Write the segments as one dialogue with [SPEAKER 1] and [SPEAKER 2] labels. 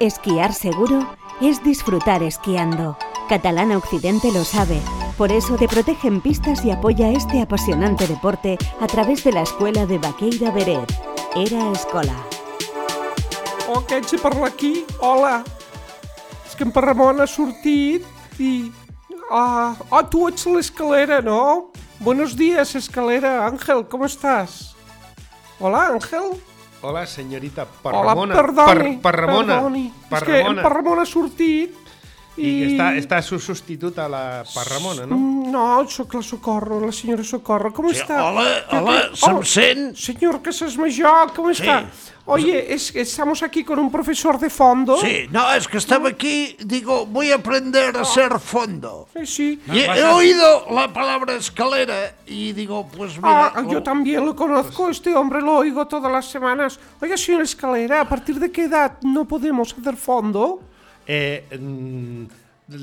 [SPEAKER 1] Esquiar seguro es disfrutar esquiando. Catalana Occidente lo sabe. Por eso te protege en pistas y apoya este apasionante deporte a través de la escuela de Baqueira Beret. Era Escola.
[SPEAKER 2] Oh, aquest si parla aquí? Hola. És que en Ramon ha sortit i... Ah, ah, tu ets l'escalera, no? Buenos días, escalera. Ángel, ¿cómo estás? Hola, Ángel.
[SPEAKER 3] Hola,
[SPEAKER 2] senyorita
[SPEAKER 3] Parramona.
[SPEAKER 2] Hola, perdoni.
[SPEAKER 3] Per, per Ramona.
[SPEAKER 2] Perdoni. Per és Ramona. que en
[SPEAKER 3] Parramona
[SPEAKER 2] ha sortit i...
[SPEAKER 3] I està, està su substituta, la Parramona, no?
[SPEAKER 2] Mm, No, sóc la Socorro, la senyora Socorro. ¿Cómo
[SPEAKER 4] Sí,
[SPEAKER 2] está?
[SPEAKER 4] hola,
[SPEAKER 2] ¿Qué-
[SPEAKER 4] hola,
[SPEAKER 2] qué-
[SPEAKER 4] se'm
[SPEAKER 2] oh,
[SPEAKER 4] sent?
[SPEAKER 2] Señor Casas Mayor, ¿cómo
[SPEAKER 4] Sí.
[SPEAKER 2] está? Oye, es que estamos aquí con un profesor de fondo.
[SPEAKER 4] Sí, no, es que estaba aquí, digo, voy a aprender a ser fondo.
[SPEAKER 2] Sí, sí.
[SPEAKER 4] Y he, he oído la palabra escalera y digo, pues mira...
[SPEAKER 2] Ah, yo también lo conozco, este hombre lo oigo todas las semanas. Oiga, señor Escalera, ¿a partir de qué edad no podemos hacer fondo?
[SPEAKER 3] Eh, mm,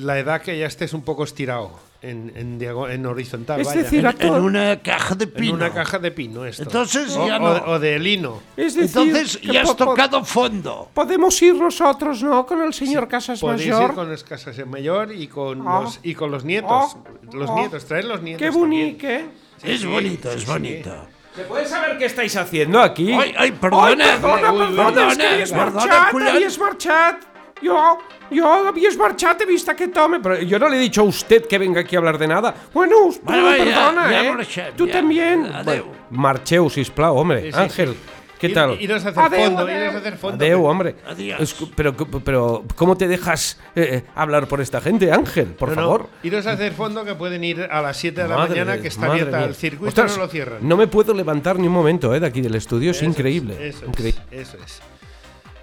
[SPEAKER 3] la edad que ya estés un poco estirado en, en, en horizontal,
[SPEAKER 2] Es
[SPEAKER 3] vaya.
[SPEAKER 2] decir, a
[SPEAKER 4] En
[SPEAKER 2] todo-
[SPEAKER 4] una caja de
[SPEAKER 3] en
[SPEAKER 4] pino.
[SPEAKER 3] una caja de pino esto.
[SPEAKER 4] Entonces
[SPEAKER 3] o,
[SPEAKER 4] ya
[SPEAKER 3] o-
[SPEAKER 4] no.
[SPEAKER 3] o de lino.
[SPEAKER 2] es decir,
[SPEAKER 4] Entonces ya has tocado fondo.
[SPEAKER 2] Podemos ir nosotros, ¿no? Con el señor Casas
[SPEAKER 3] Podéis
[SPEAKER 2] Mayor.
[SPEAKER 3] ir con los casas mayor y con,
[SPEAKER 2] Ah.
[SPEAKER 3] los, y con los nietos.
[SPEAKER 2] Oh,
[SPEAKER 3] los
[SPEAKER 2] oh.
[SPEAKER 3] nietos, traer los nietos.
[SPEAKER 2] Qué bonito, ¿eh?
[SPEAKER 4] es bonito, es bonito.
[SPEAKER 2] ¿Se puede saber qué estáis haciendo aquí?
[SPEAKER 4] Ay, ay,
[SPEAKER 2] Ay,
[SPEAKER 4] perdona.
[SPEAKER 2] perdona, perdona, que
[SPEAKER 4] perdona,
[SPEAKER 2] havies
[SPEAKER 4] perdona,
[SPEAKER 2] marxat,
[SPEAKER 4] collons.
[SPEAKER 2] havies marxat. Jo, jo havies marxat, he vist aquest home, però yo no le he dicho a usted que venga aquí a hablar de nada. Bueno, us-
[SPEAKER 4] Bueno,
[SPEAKER 2] pero
[SPEAKER 4] ja-
[SPEAKER 2] perdona, eh?
[SPEAKER 4] ja.
[SPEAKER 2] también.
[SPEAKER 4] Adeu.
[SPEAKER 2] Bueno, marxeu, sisplau, hombre.
[SPEAKER 3] Sí, sí,
[SPEAKER 2] Ángel, ¿qué tal?
[SPEAKER 3] Iros a hacer
[SPEAKER 2] Adeu,
[SPEAKER 3] fondo,
[SPEAKER 2] adeu.
[SPEAKER 3] iros a hacer fondo.
[SPEAKER 2] Adeu, hombre.
[SPEAKER 4] Adiós.
[SPEAKER 2] Pero, pero, ¿cómo te dejas eh, hablar por esta gente, Ángel? Por
[SPEAKER 3] No, no,
[SPEAKER 2] favor.
[SPEAKER 3] iros a hacer fondo que pueden ir a las 7 de la mañana que está abierta
[SPEAKER 2] mía.
[SPEAKER 3] el circuito
[SPEAKER 2] Ostras,
[SPEAKER 3] no lo cierran.
[SPEAKER 2] No me puedo levantar ni un momento eh, de aquí del estudio, es
[SPEAKER 3] Eso
[SPEAKER 2] increíble.
[SPEAKER 3] Eso
[SPEAKER 2] increíble.
[SPEAKER 3] es, eso es.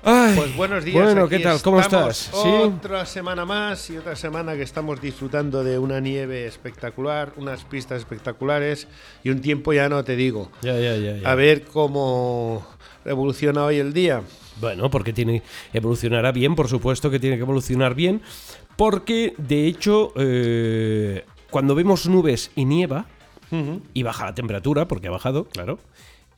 [SPEAKER 2] Ay,
[SPEAKER 3] Pues buenos días.
[SPEAKER 2] Bueno,
[SPEAKER 3] aquí
[SPEAKER 2] ¿qué tal? ¿Cómo estás? ¿Sí?
[SPEAKER 3] Otra semana más y otra semana que estamos disfrutando de una nieve espectacular, unas pistas espectaculares y un tiempo ya no te digo.
[SPEAKER 2] Ya, ya, ya, ya.
[SPEAKER 3] A ver cómo evoluciona hoy el día.
[SPEAKER 2] Bueno, porque tiene evolucionará bien, por supuesto que tiene que evolucionar bien, porque de hecho eh, cuando vemos nubes y nieva y baja la temperatura, porque ha bajado, claro.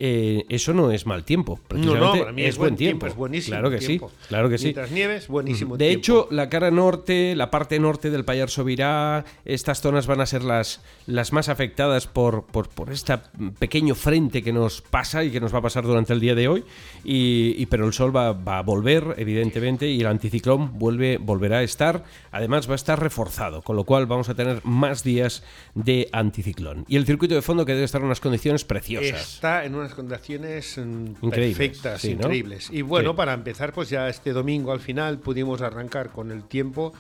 [SPEAKER 2] Eh, eso no es mal tiempo,
[SPEAKER 3] No,
[SPEAKER 2] precisamente
[SPEAKER 3] no, para mí
[SPEAKER 2] es, buen tiempo.
[SPEAKER 3] es buenísimo.
[SPEAKER 2] Claro que
[SPEAKER 3] tiempo.
[SPEAKER 2] sí, claro que sí.
[SPEAKER 3] Mientras nieves, buenísimo
[SPEAKER 2] De
[SPEAKER 3] tiempo.
[SPEAKER 2] hecho, la cara norte, la parte norte del Payar Sobirá, estas zonas van a ser las, las más afectadas por, por, por este pequeño frente que nos pasa y que nos va a pasar durante el día de hoy. Y, y- pero el sol va, va a volver, evidentemente, y el anticiclón vuelve, volverá a estar. Además, va a estar reforzado, con lo cual vamos a tener más días de anticiclón. Y el circuito de fondo que debe estar en unas condiciones preciosas.
[SPEAKER 3] Está en unas condiciones mm,
[SPEAKER 2] Increíbles,
[SPEAKER 3] perfectas,
[SPEAKER 2] sí, ¿no?
[SPEAKER 3] increíbles. Y bueno,
[SPEAKER 2] Sí.
[SPEAKER 3] para empezar, pues ya este domingo al final pudimos arrancar con el tiempo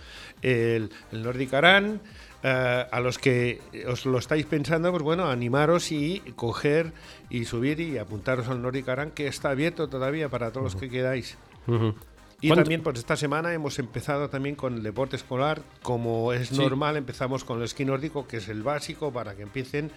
[SPEAKER 3] el, el Nordic Aran. Eh, a los que os lo estáis pensando, pues bueno, animaros y coger y subir y apuntaros al Nordic Aran, que está abierto todavía para todos los que queráis.
[SPEAKER 2] Ujú.
[SPEAKER 3] Y
[SPEAKER 2] ¿Cuánto-
[SPEAKER 3] también, pues esta semana hemos empezado también con el deporte escolar. Como es
[SPEAKER 2] Sí.
[SPEAKER 3] normal, empezamos con el esquí nórdico, que es el básico para que empiecen.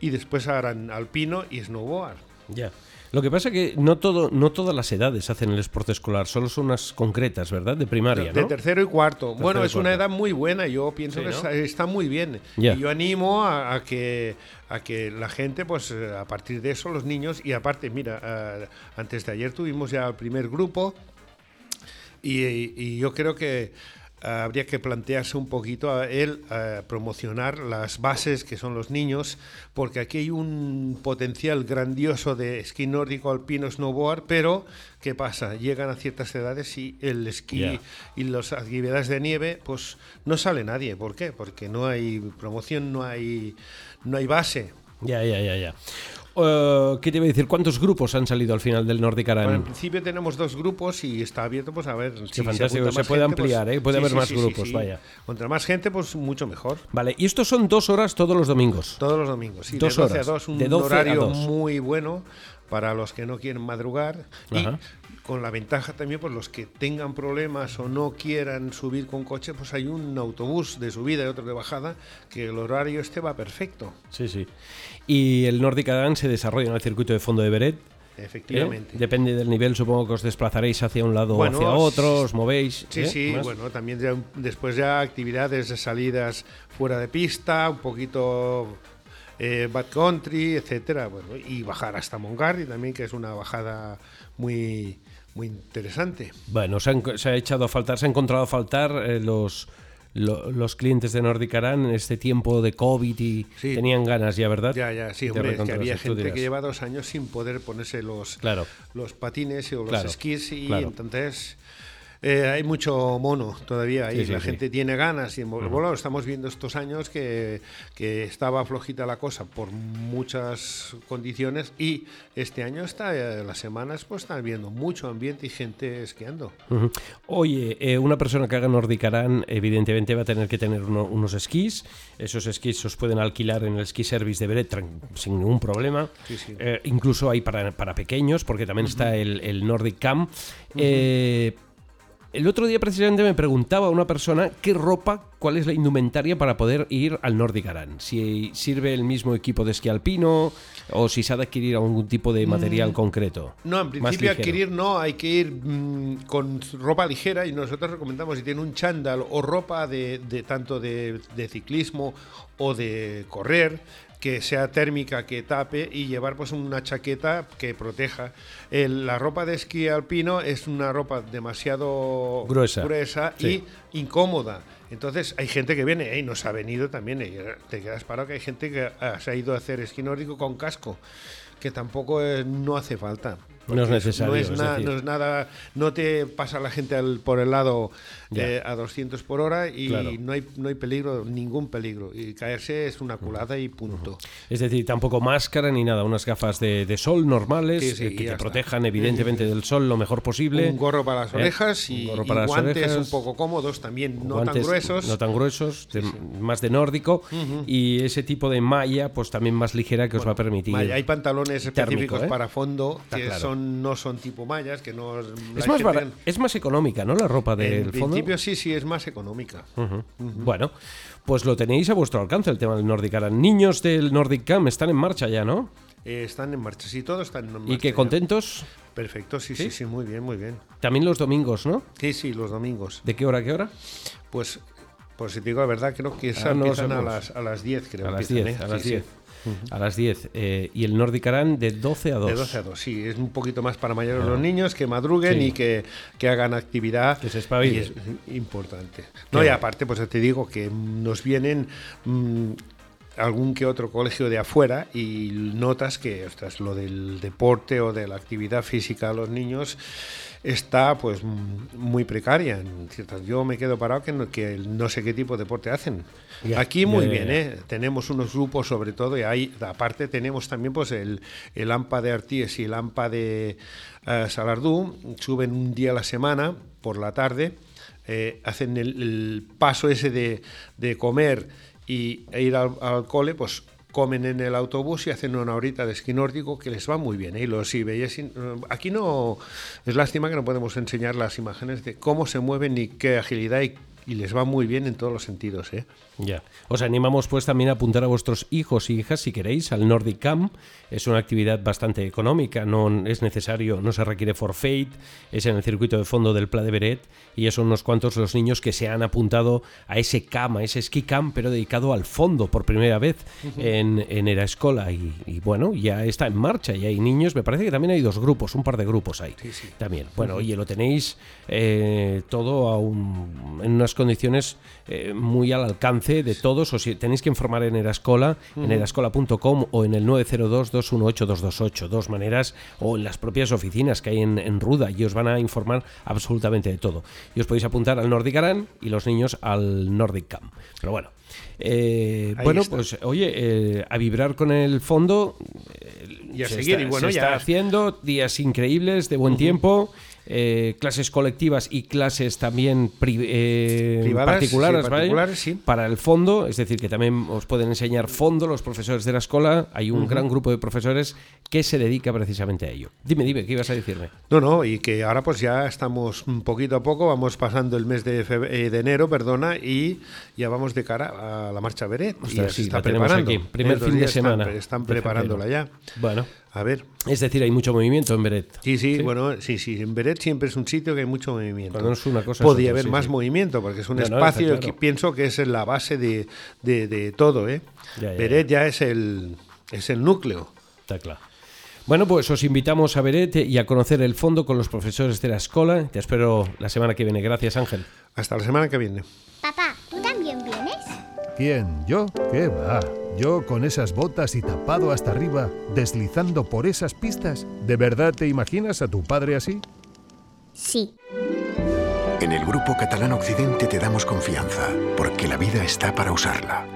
[SPEAKER 3] Y después harán alpino y snowboard.
[SPEAKER 2] Ya. Lo que pasa es que no todo, no todas las edades hacen el esporte escolar, solo son unas concretas, ¿verdad? De primaria,
[SPEAKER 3] De
[SPEAKER 2] ¿no?
[SPEAKER 3] tercero y cuarto. bueno,
[SPEAKER 2] y
[SPEAKER 3] es una
[SPEAKER 2] cuarto.
[SPEAKER 3] edad muy buena. Yo pienso
[SPEAKER 2] Sí,
[SPEAKER 3] que
[SPEAKER 2] ¿no?
[SPEAKER 3] está, está muy bien. Y yo animo a, a que a que la gente, pues a partir de eso, los niños y aparte, mira, antes de ayer tuvimos ya el primer grupo y, y yo creo que habría que plantearse un poquito a él eh, promocionar las bases que son los niños, porque aquí hay un potencial grandioso de esquí nórdico, alpino, snowboard, pero ¿qué pasa? Llegan a ciertas edades y el esquí y las actividades de nieve, pues no sale nadie. ¿Por qué? Porque no hay promoción, no hay, no hay base.
[SPEAKER 2] Ya, ya, ya, ya. Eh, ¿Qué te iba a decir? ¿Cuántos grupos han salido al final del Nordic Aran?
[SPEAKER 3] Bueno, en principio tenemos dos grupos y está abierto, pues a ver si
[SPEAKER 2] fantástico, se
[SPEAKER 3] más
[SPEAKER 2] puede
[SPEAKER 3] gente, pues-
[SPEAKER 2] ampliar, ¿eh? Puede haber más grupos, vaya.
[SPEAKER 3] Contra más gente, pues mucho mejor.
[SPEAKER 2] Vale, y estos son dos horas todos los domingos.
[SPEAKER 3] Todos los domingos, sí,
[SPEAKER 2] Dos
[SPEAKER 3] de 12
[SPEAKER 2] horas,
[SPEAKER 3] a 2, un
[SPEAKER 2] de 12 a
[SPEAKER 3] horario
[SPEAKER 2] 2.
[SPEAKER 3] muy bueno para los que no quieren madrugar
[SPEAKER 2] Ajá.
[SPEAKER 3] y con la ventaja también por los que tengan problemas o no quieran subir con coche, pues hay un autobús de subida y otro de bajada que el horario este va perfecto,
[SPEAKER 2] Sí, sí. Y el Nordic Aran se desarrolla en el circuito de fondo de Beret. ¿eh?
[SPEAKER 3] efectivamente.
[SPEAKER 2] Depende del nivel, supongo que os desplazaréis hacia un lado o
[SPEAKER 3] Bueno,
[SPEAKER 2] hacia otro, os movéis.
[SPEAKER 3] Sí,
[SPEAKER 2] ¿eh?
[SPEAKER 3] sí,
[SPEAKER 2] Más.
[SPEAKER 3] bueno, también ya después ya actividades de salidas fuera de pista, un poquito eh, backcountry, etcétera, bueno, y bajar hasta Mongardi también, que es una bajada muy muy interesante.
[SPEAKER 2] Bueno, se, han- se ha echado a faltar, se ha encontrado a faltar eh, los, lo- los clientes de Nordic Aran en este tiempo de COVID y
[SPEAKER 3] Sí.
[SPEAKER 2] tenían ganas ya, ¿verdad?
[SPEAKER 3] Ya, ya, sí, hombre, es que había gente
[SPEAKER 2] dirás.
[SPEAKER 3] que lleva dos años sin poder ponerse los,
[SPEAKER 2] Claro.
[SPEAKER 3] los patines o los
[SPEAKER 2] Claro,
[SPEAKER 3] esquís y
[SPEAKER 2] claro.
[SPEAKER 3] entonces eh, hay mucho mono todavía ahí.
[SPEAKER 2] Sí, sí,
[SPEAKER 3] la
[SPEAKER 2] sí.
[SPEAKER 3] gente tiene ganas y bueno, estamos viendo estos años que, que estaba flojita la cosa por muchas condiciones y este año está, eh, las semanas pues están viendo mucho ambiente y gente esquiando.
[SPEAKER 2] Ujú. Oye, eh, una persona que haga Nordic Aran evidentemente va a tener que tener uno- unos esquís. Esos esquís os pueden alquilar en el ski service de Beret sin ningún problema. Eh, incluso hay para, para pequeños, porque también está el, el Nordic Cam. Eh, el otro día precisamente me preguntaba una persona qué ropa, cuál es la indumentaria para poder ir al Nordic Aran. Si sirve el mismo equipo de esquí alpino o si se ha de adquirir algún tipo de material concreto.
[SPEAKER 3] No, en principio adquirir no, hay que ir mm, con ropa ligera y nosotros recomendamos si tiene un chándal o ropa de, de tanto de, de ciclismo o de correr que sea térmica, que tape y llevar pues una chaqueta que proteja. El- la ropa de esquí alpino es una ropa demasiado
[SPEAKER 2] Gruesa. Sí.
[SPEAKER 3] y incómoda. Entonces hay gente que viene y nos ha venido también y te quedas parado que hay gente que se ha ido a hacer esquí nórdico con casco que tampoco no hace falta.
[SPEAKER 2] No es necesario,
[SPEAKER 3] No es,
[SPEAKER 2] es
[SPEAKER 3] na-
[SPEAKER 2] decir.
[SPEAKER 3] no es nada, no te pasa la gente al- por el lado eh, a 200 por hora y
[SPEAKER 2] Claro.
[SPEAKER 3] no, hay, no hay peligro, ningún peligro. Y caerse es una culada y punto.
[SPEAKER 2] Es decir, tampoco máscara ni nada, unas gafas de, de sol normales
[SPEAKER 3] Sí, sí,
[SPEAKER 2] eh,
[SPEAKER 3] y
[SPEAKER 2] que te
[SPEAKER 3] está.
[SPEAKER 2] protejan evidentemente del sol lo mejor posible.
[SPEAKER 3] Un gorro para las
[SPEAKER 2] Eh,
[SPEAKER 3] orejas y, y
[SPEAKER 2] para las
[SPEAKER 3] guantes
[SPEAKER 2] orejas.
[SPEAKER 3] un poco cómodos también, no tan gruesos.
[SPEAKER 2] No tan gruesos, de- más de nórdico. Y ese tipo de malla, pues también más ligera que os va a permitir.
[SPEAKER 3] Malla. Hay pantalones específicos
[SPEAKER 2] ¿eh?
[SPEAKER 3] para fondo que
[SPEAKER 2] claro.
[SPEAKER 3] son, no son tipo mallas, que no...
[SPEAKER 2] es, más es más económica, ¿no? La ropa del
[SPEAKER 3] En
[SPEAKER 2] fondo.
[SPEAKER 3] principio sí, sí, es más económica.
[SPEAKER 2] Bueno, pues lo tenéis a vuestro alcance el tema del Nordic Aran. Niños del Nordic Camp están en marcha ya, ¿no?
[SPEAKER 3] Eh, están en marcha, sí, todos están en marcha.
[SPEAKER 2] Y que
[SPEAKER 3] ya.
[SPEAKER 2] contentos.
[SPEAKER 3] Perfecto, sí, sí,
[SPEAKER 2] ¿Sí?
[SPEAKER 3] sí, muy bien, muy bien.
[SPEAKER 2] También los domingos, ¿no?
[SPEAKER 3] Sí, sí, los domingos.
[SPEAKER 2] ¿De qué hora a qué hora?
[SPEAKER 3] Pues, pues si te digo la verdad, creo que
[SPEAKER 2] Ah, no
[SPEAKER 3] empiezan a las, a las 10, creo.
[SPEAKER 2] a las
[SPEAKER 3] empiezan,
[SPEAKER 2] 10,
[SPEAKER 3] ¿eh?
[SPEAKER 2] a las
[SPEAKER 3] Sí,
[SPEAKER 2] 10.
[SPEAKER 3] sí.
[SPEAKER 2] A las 10. eh, y el Nordic Aran de 12 a 2.
[SPEAKER 3] De 12 a 2, sí, es un poquito más para mayores los niños, que madruguen
[SPEAKER 2] Sí.
[SPEAKER 3] y que, que hagan actividad.
[SPEAKER 2] Que se espabilen.
[SPEAKER 3] Y es importante. No, y
[SPEAKER 2] Claro.
[SPEAKER 3] aparte, pues te digo que nos vienen mm, algún que otro colegio de afuera y notas que ostras, lo del deporte o de la actividad física a los niños está pues muy precaria. Yo me quedo parado que no, que no sé qué tipo de deporte hacen. Aquí muy bien. ¿eh? tenemos unos grupos sobre todo y ahí aparte tenemos también pues el, el AMPA de Arties y el AMPA de eh, Salardú suben un día a la semana por la tarde eh, hacen el, el paso ese de, de comer y, e ir al, al cole pues comen en el autobús y hacen una horita de esquí nórdico que les va muy bien. ¿eh? Y los, aquí no es lástima que no podemos enseñar las imágenes de cómo se mueven y qué agilidad y, y les va muy bien en todos los sentidos. ¿eh?
[SPEAKER 2] Ya. Os animamos pues también a apuntar a vuestros hijos y hijas si queréis al Nordic Camp. Es una actividad bastante económica, no es necesario, no se requiere forfait, es en el circuito de fondo del Pla de Beret y ya son unos cuantos los niños que se han apuntado a ese camp, a ese ski camp, pero dedicado al fondo por primera vez en, en Eraescola y, y bueno, ya está en marcha y hay niños, me parece que también hay dos grupos, un par de grupos ahí también. Bueno, oye, lo tenéis eh, todo a un- en unas condiciones eh, muy al alcance de todos. O si tenéis que informar en Erascola, en erascola.com o en el 902-218-228, dos maneras, o en las propias oficinas que hay en, en Ruda y os van a informar absolutamente de todo. Y os podéis apuntar al Nordic Aran y los niños al Nordic Camp. Pero bueno. eh, bueno,
[SPEAKER 3] está.
[SPEAKER 2] pues oye, eh, a vibrar con el fondo. eh,
[SPEAKER 3] Y a
[SPEAKER 2] se
[SPEAKER 3] seguir,
[SPEAKER 2] está-
[SPEAKER 3] y bueno,
[SPEAKER 2] se
[SPEAKER 3] ya-
[SPEAKER 2] está haciendo días increíbles de buen tiempo. Eh, clases colectivas y clases también pri- eh,
[SPEAKER 3] Privadas,
[SPEAKER 2] particulares,
[SPEAKER 3] sí,
[SPEAKER 2] ¿vale?
[SPEAKER 3] particulares, sí.
[SPEAKER 2] para el fondo, es decir, que también os pueden enseñar fondo los profesores de la escuela. Hay un gran grupo de profesores que se dedica precisamente a ello. Dime, dime, ¿qué ibas a decirme?
[SPEAKER 3] No, no, y que ahora pues ya estamos un poquito a poco, vamos pasando el mes de, eh, de enero, perdona, y ya vamos de cara a la marcha Beret. y ya
[SPEAKER 2] Ostras,
[SPEAKER 3] se
[SPEAKER 2] sí,
[SPEAKER 3] está
[SPEAKER 2] la tenemos
[SPEAKER 3] preparando.
[SPEAKER 2] aquí, primer fin de
[SPEAKER 3] están
[SPEAKER 2] semana
[SPEAKER 3] Están,
[SPEAKER 2] de
[SPEAKER 3] preparándola ya.
[SPEAKER 2] Bueno,
[SPEAKER 3] A ver.
[SPEAKER 2] es decir, hay mucho movimiento en Beret.
[SPEAKER 3] Sí, sí, bueno, sí, sí, en Beret siempre es un sitio que hay mucho movimiento.
[SPEAKER 2] Cuando no es una cosa,
[SPEAKER 3] Podría haber
[SPEAKER 2] sí,
[SPEAKER 3] más
[SPEAKER 2] sí.
[SPEAKER 3] movimiento, porque es un
[SPEAKER 2] No, no,
[SPEAKER 3] espacio
[SPEAKER 2] está claro.
[SPEAKER 3] que pienso que es la base de, de- de todo, ¿eh?
[SPEAKER 2] Ya, ya,
[SPEAKER 3] Beret ya es el, es el núcleo.
[SPEAKER 2] Está claro. Bueno, pues os invitamos a Beret y a conocer el fondo con los profesores de la escuela. Te espero la semana que viene. Gracias, Ángel.
[SPEAKER 3] Hasta la semana que viene.
[SPEAKER 5] Papá, ¿tú también vienes?
[SPEAKER 6] ¿Quién? ¿Yo? ¿Qué va? ¿Yo con esas botas y tapado hasta arriba, deslizando por esas pistas? ¿De verdad te imaginas a tu padre así?
[SPEAKER 5] Sí.
[SPEAKER 7] En el Grupo Catalán Occidente te damos confianza, porque la vida está para usarla.